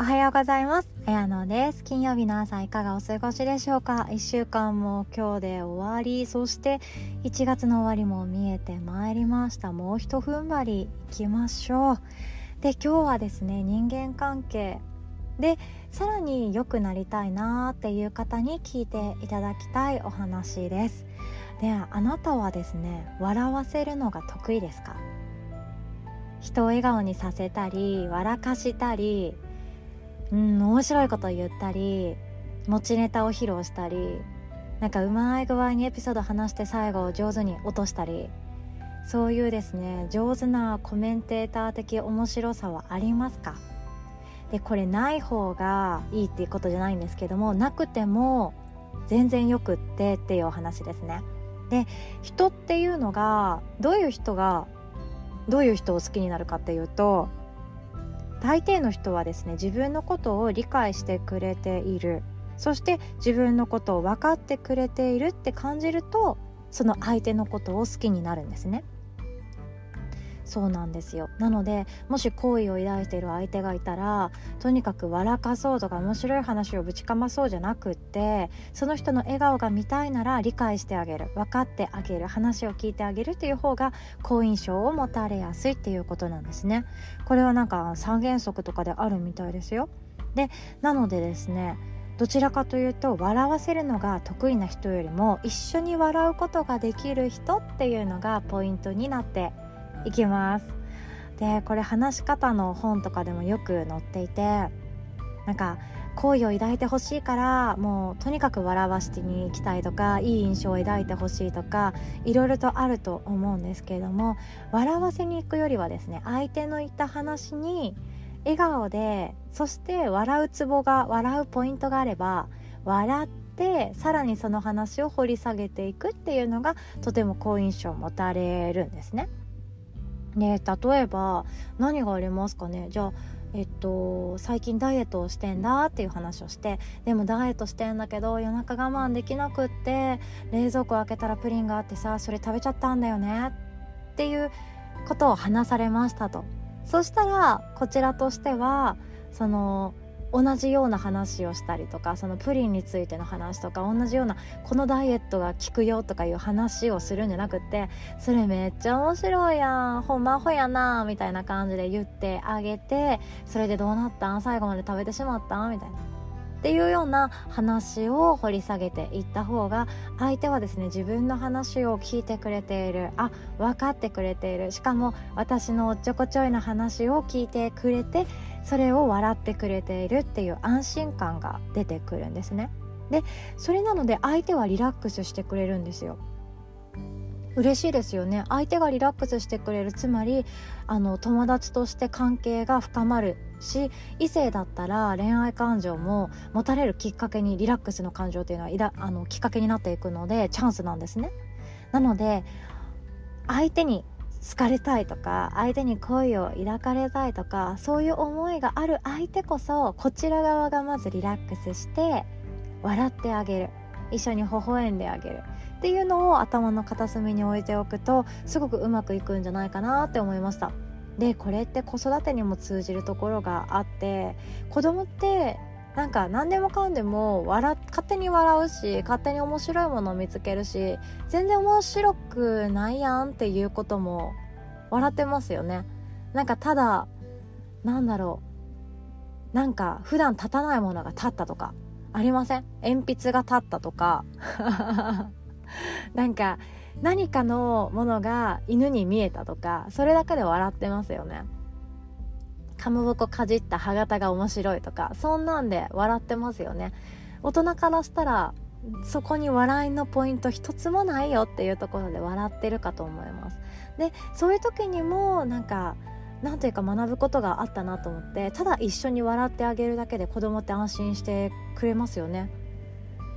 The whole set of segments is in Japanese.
おはようございます。あやのです。金曜日の朝いかがお過ごしでしょうか ?1 週間も今日で終わり、そして1月の終わりも見えてまいりました。もうひと踏ん張りいきましょう。で、今日はですね、人間関係でさらに良くなりたいなっていう方に聞いていただきたいお話です。では、あなたはですね、笑わせるのが得意ですか？人を笑顔にさせたり笑かしたりうん面白いこと言ったり持ちネタを披露したりなんかうまい具合にエピソード話して最後を上手に落としたりそういうですね上手なコメンテーター的面白さはありますか？でこれない方がいいっていうことじゃないんですけどもなくても全然よくってっていうお話ですね。で人っていうのがどういう人がどういう人を好きになるかっていうと大抵の人はですね自分のことを理解してくれているそして自分のことを分かってくれているって感じるとその相手のことを好きになるんですね。そうなんですよ。なのでもし好意を抱いている相手がいたらとにかく笑かそうとか面白い話をぶちかまそうじゃなくってその人の笑顔が見たいなら理解してあげる。分かってあげる。話を聞いてあげるっていう方が好印象を持たれやすいっていうことなんですね。これはなんか三原則とかであるみたいですよ。でなのでですねどちらかというと笑わせるのが得意な人よりも一緒に笑うことができる人っていうのがポイントになっていきますでこれ話し方の本とかでもよく載っていてなんか好意を抱いてほしいからもうとにかく笑わしてに行きたいとかいい印象を抱いてほしいとかいろいろとあると思うんですけれども笑わせに行くよりはですね相手の言った話に笑顔でそして笑うツボが笑うポイントがあれば笑ってさらにその話を掘り下げていくっていうのがとても好印象を持たれるんですね。で例えば何がありますかね？じゃあえっと、最近ダイエットをしてんだっていう話をしてでもダイエットしてんだけど夜中我慢できなくって冷蔵庫開けたらプリンがあってさそれ食べちゃったんだよね？っていうことを話されましたと。そしたらこちらとしてはその同じような話をしたりとかそのプリンについての話とか同じようなこのダイエットが効くよとかいう話をするんじゃなくってそれめっちゃ面白いやんほんまほやなみたいな感じで言ってあげてそれでどうなったん？最後まで食べてしまったん？みたいな。っていうような話を掘り下げていった方が相手はですね自分の話を聞いてくれている。あ分かってくれている。しかも私のおっちょこちょいな話を聞いてくれてそれを笑ってくれているっていう安心感が出てくるんですね。でそれなので相手はリラックスしてくれるんですよ。嬉しいですよね。相手がリラックスしてくれる。つまりあの友達として関係が深まるし異性だったら恋愛感情も持たれるきっかけにリラックスの感情っていうのはいだあのきっかけになっていくのでチャンスなんですね。なので相手に好かれたいとか相手に恋を抱かれたいとかそういう思いがある相手こそこちら側がまずリラックスして笑ってあげる。一緒に微笑んであげる。っていうのを頭の片隅に置いておくとすごくうまくいくんじゃないかなって思いました。でこれって子育てにも通じるところがあって子供ってなんか何でもかんでも笑勝手に笑うし勝手に面白いものを見つけるし全然面白くないやんっていうことも笑ってますよね。なんかただなんだろう。なんか普段立たないものが立ったとかありません？鉛筆が立ったとか。なんか何かのものが犬に見えたとかそれだけで笑ってますよね。かまぼこかじった歯型が面白いとかそんなんで笑ってますよね。大人からしたらそこに笑いのポイント一つもないよっていうところで笑ってるかと思います。でそういう時にもなんかなんというか学ぶことがあったなと思ってただ一緒に笑ってあげるだけで子供って安心してくれますよね。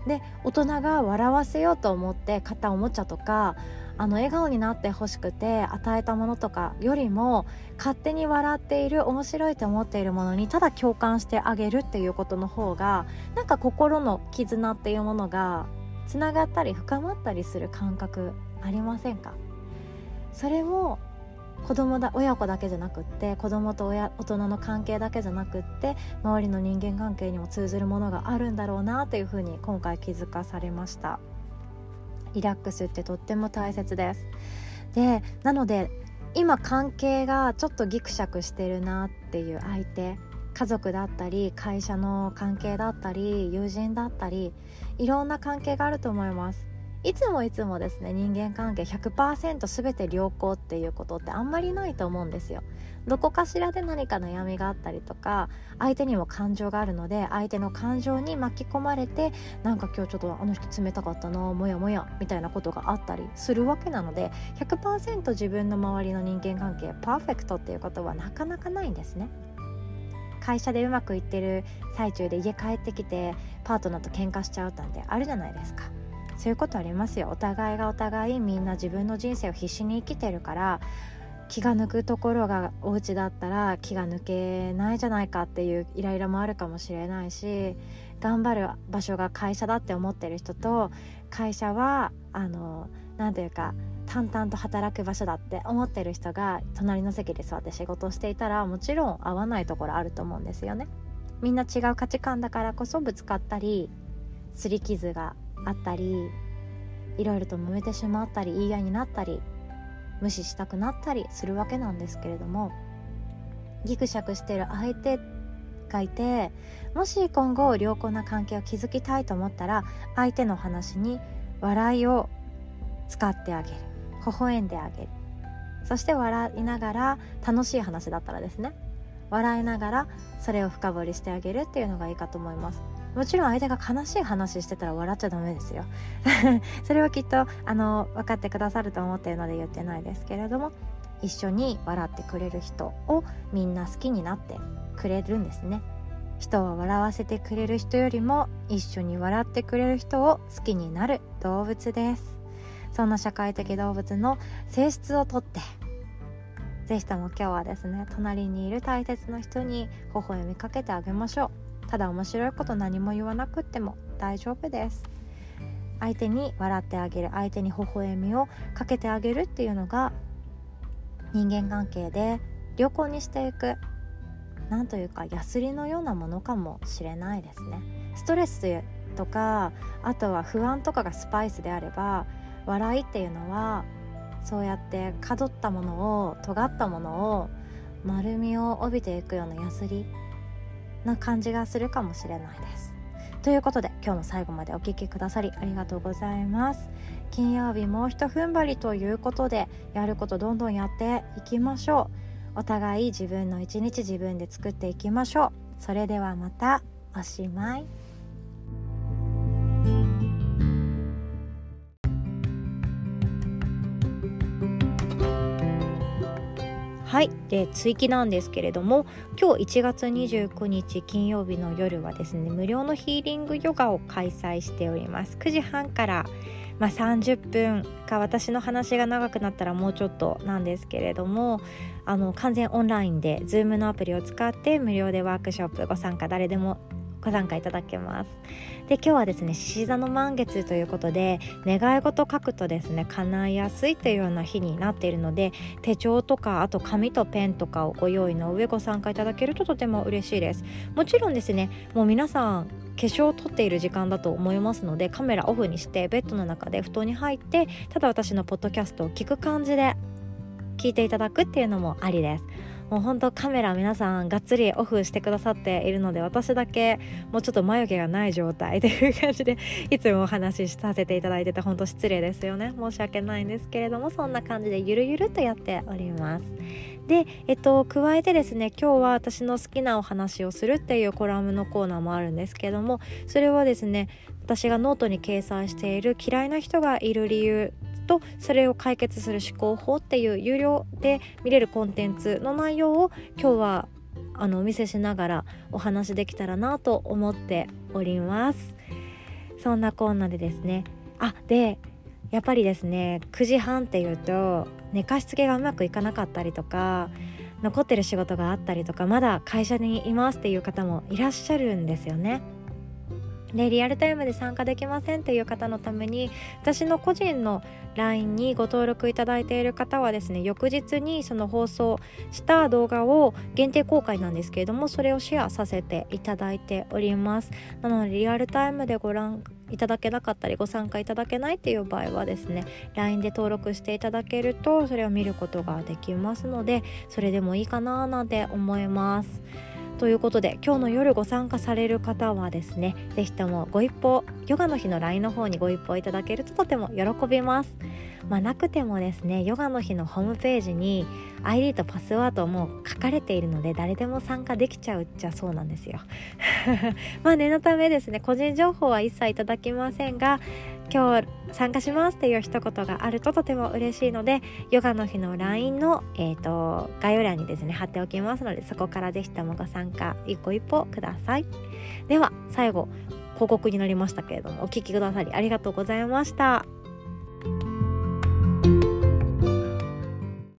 で大人が笑わせようと思って買ったおもちゃとかあの笑顔になってほしくて与えたものとかよりも勝手に笑っている面白いと思っているものにただ共感してあげるっていうことの方がなんか心の絆っていうものがつながったり深まったりする感覚ありませんか？それも子供だ親子だけじゃなくって子供と親大人の関係だけじゃなくって周りの人間関係にも通ずるものがあるんだろうなというふうに今回気づかされました。リラックスってとっても大切です。でなので今関係がちょっとギクシャクしてるなっていう相手家族だったり会社の関係だったり友人だったりいろんな関係があると思います。いつもいつもですね人間関係100%全て良好っていうことってあんまりないと思うんですよ。どこかしらで何か悩みがあったりとか相手にも感情があるので相手の感情に巻き込まれてなんか今日ちょっとあの人冷たかったなもやもやみたいなことがあったりするわけなので100%自分の周りの人間関係パーフェクトっていうことはなかなかないんですね。会社でうまくいってる最中で家帰ってきてパートナーと喧嘩しちゃうなんてあるじゃないですか。そういうことありますよお互いがお互いみんな自分の人生を必死に生きてるから気が抜くところがお家だったら気が抜けないじゃないかっていうイライラもあるかもしれないし頑張る場所が会社だって思ってる人と会社はあの何ていうか淡々と働く場所だって思ってる人が隣の席で座って仕事をしていたらもちろん合わないところあると思うんですよね。みんな違う価値観だからこそぶつかったり擦り傷があったりいろいろと揉めてしまったり言い合いになったり無視したくなったりするわけなんですけれどもギクシャクしてる相手がいてもし今後良好な関係を築きたいと思ったら相手の話に笑いを使ってあげる。微笑んであげる。そして笑いながら楽しい話だったらですね。笑いながらそれを深掘りしてあげるっていうのがいいかと思います。もちろん相手が悲しい話してたら笑っちゃダメですよ。それはきっとあの分かってくださると思ってるので言ってないですけれども一緒に笑ってくれる人をみんな好きになってくれるんですね。人を笑わせてくれる人よりも一緒に笑ってくれる人を好きになる動物です。そんな社会的動物の性質をとって是非とも今日はですね隣にいる大切な人に微笑みかけてあげましょう。ただ面白いこと何も言わなくっても大丈夫です。相手に笑ってあげる相手に微笑みをかけてあげるっていうのが人間関係で良好にしていくなんというかヤスリのようなものかもしれないですね。ストレスとかあとは不安とかがスパイスであれば笑いっていうのはそうやって角ったものを尖ったものを丸みを帯びていくようなヤスリな感じがするかもしれないです。ということで今日も最後までお聴きくださりありがとうございます。金曜日もうひと踏ん張りということでやることどんどんやっていきましょう。お互い自分の一日自分で作っていきましょう。それではまた。おしまい。はい。で追記なんですけれども今日1月29日金曜日の夜はですね無料のヒーリングヨガを開催しております。9時半からまあ、30分か私の話が長くなったらもうちょっとなんですけれどもあの完全オンラインで Zoom のアプリを使って無料でワークショップご参加誰でもご参加いただけます。で今日はですね獅子座の満月ということで願い事書くとですね叶いやすいというような日になっているので手帳とかあと紙とペンとかをご用意の上ご参加いただけるととても嬉しいです。もちろんですねもう皆さん化粧を取っている時間だと思いますのでカメラオフにしてベッドの中で布団に入ってただ私のポッドキャストを聞く感じで聞いていただくっていうのもありです。もうほんとカメラ皆さんがっつりオフしてくださっているので私だけもうちょっと眉毛がない状態という感じでいつもお話しさせていただいてて本当失礼ですよね。申し訳ないんですけれどもそんな感じでゆるゆるとやっております。で、えっと、加えてですね今日は私の好きなお話をするっていうコラムのコーナーもあるんですけどもそれはですね私がノートに掲載している嫌いな人がいる理由とそれを解決する思考法っていう有料で見れるコンテンツの内容を今日はあのお見せしながらお話できたらなと思っております。そんなこんなでですね。あでやっぱりですね9時半っていうと寝かしつけがうまくいかなかったりとか残ってる仕事があったりとかまだ会社にいますっていう方もいらっしゃるんですよね。でリアルタイムで参加できませんという方のために私の個人の LINE にご登録いただいている方はですね翌日にその放送した動画を限定公開なんですけれどもそれをシェアさせていただいております。なのでリアルタイムでご覧いただけなかったりご参加いただけないっていう場合はですね LINE で登録していただけるとそれを見ることができますのでそれでもいいかななんて思います。ということで今日の夜ご参加される方はですね是非ともご一報ヨガの日の LINE の方にご一報いただけるととても喜びます。まあ、なくてもですねヨガの日のホームページに ID とパスワードも書かれているので誰でも参加できちゃうっちゃそうなんですよ。まあ念のためですね個人情報は一切いただきませんが今日参加しますっていう一言があるととても嬉しいのでヨガの日の LINE の、えーと、概要欄にですね貼っておきますのでそこから是非ともご参加一歩一歩くださいでは最後広告になりましたけれどもお聴きくださりありがとうございました。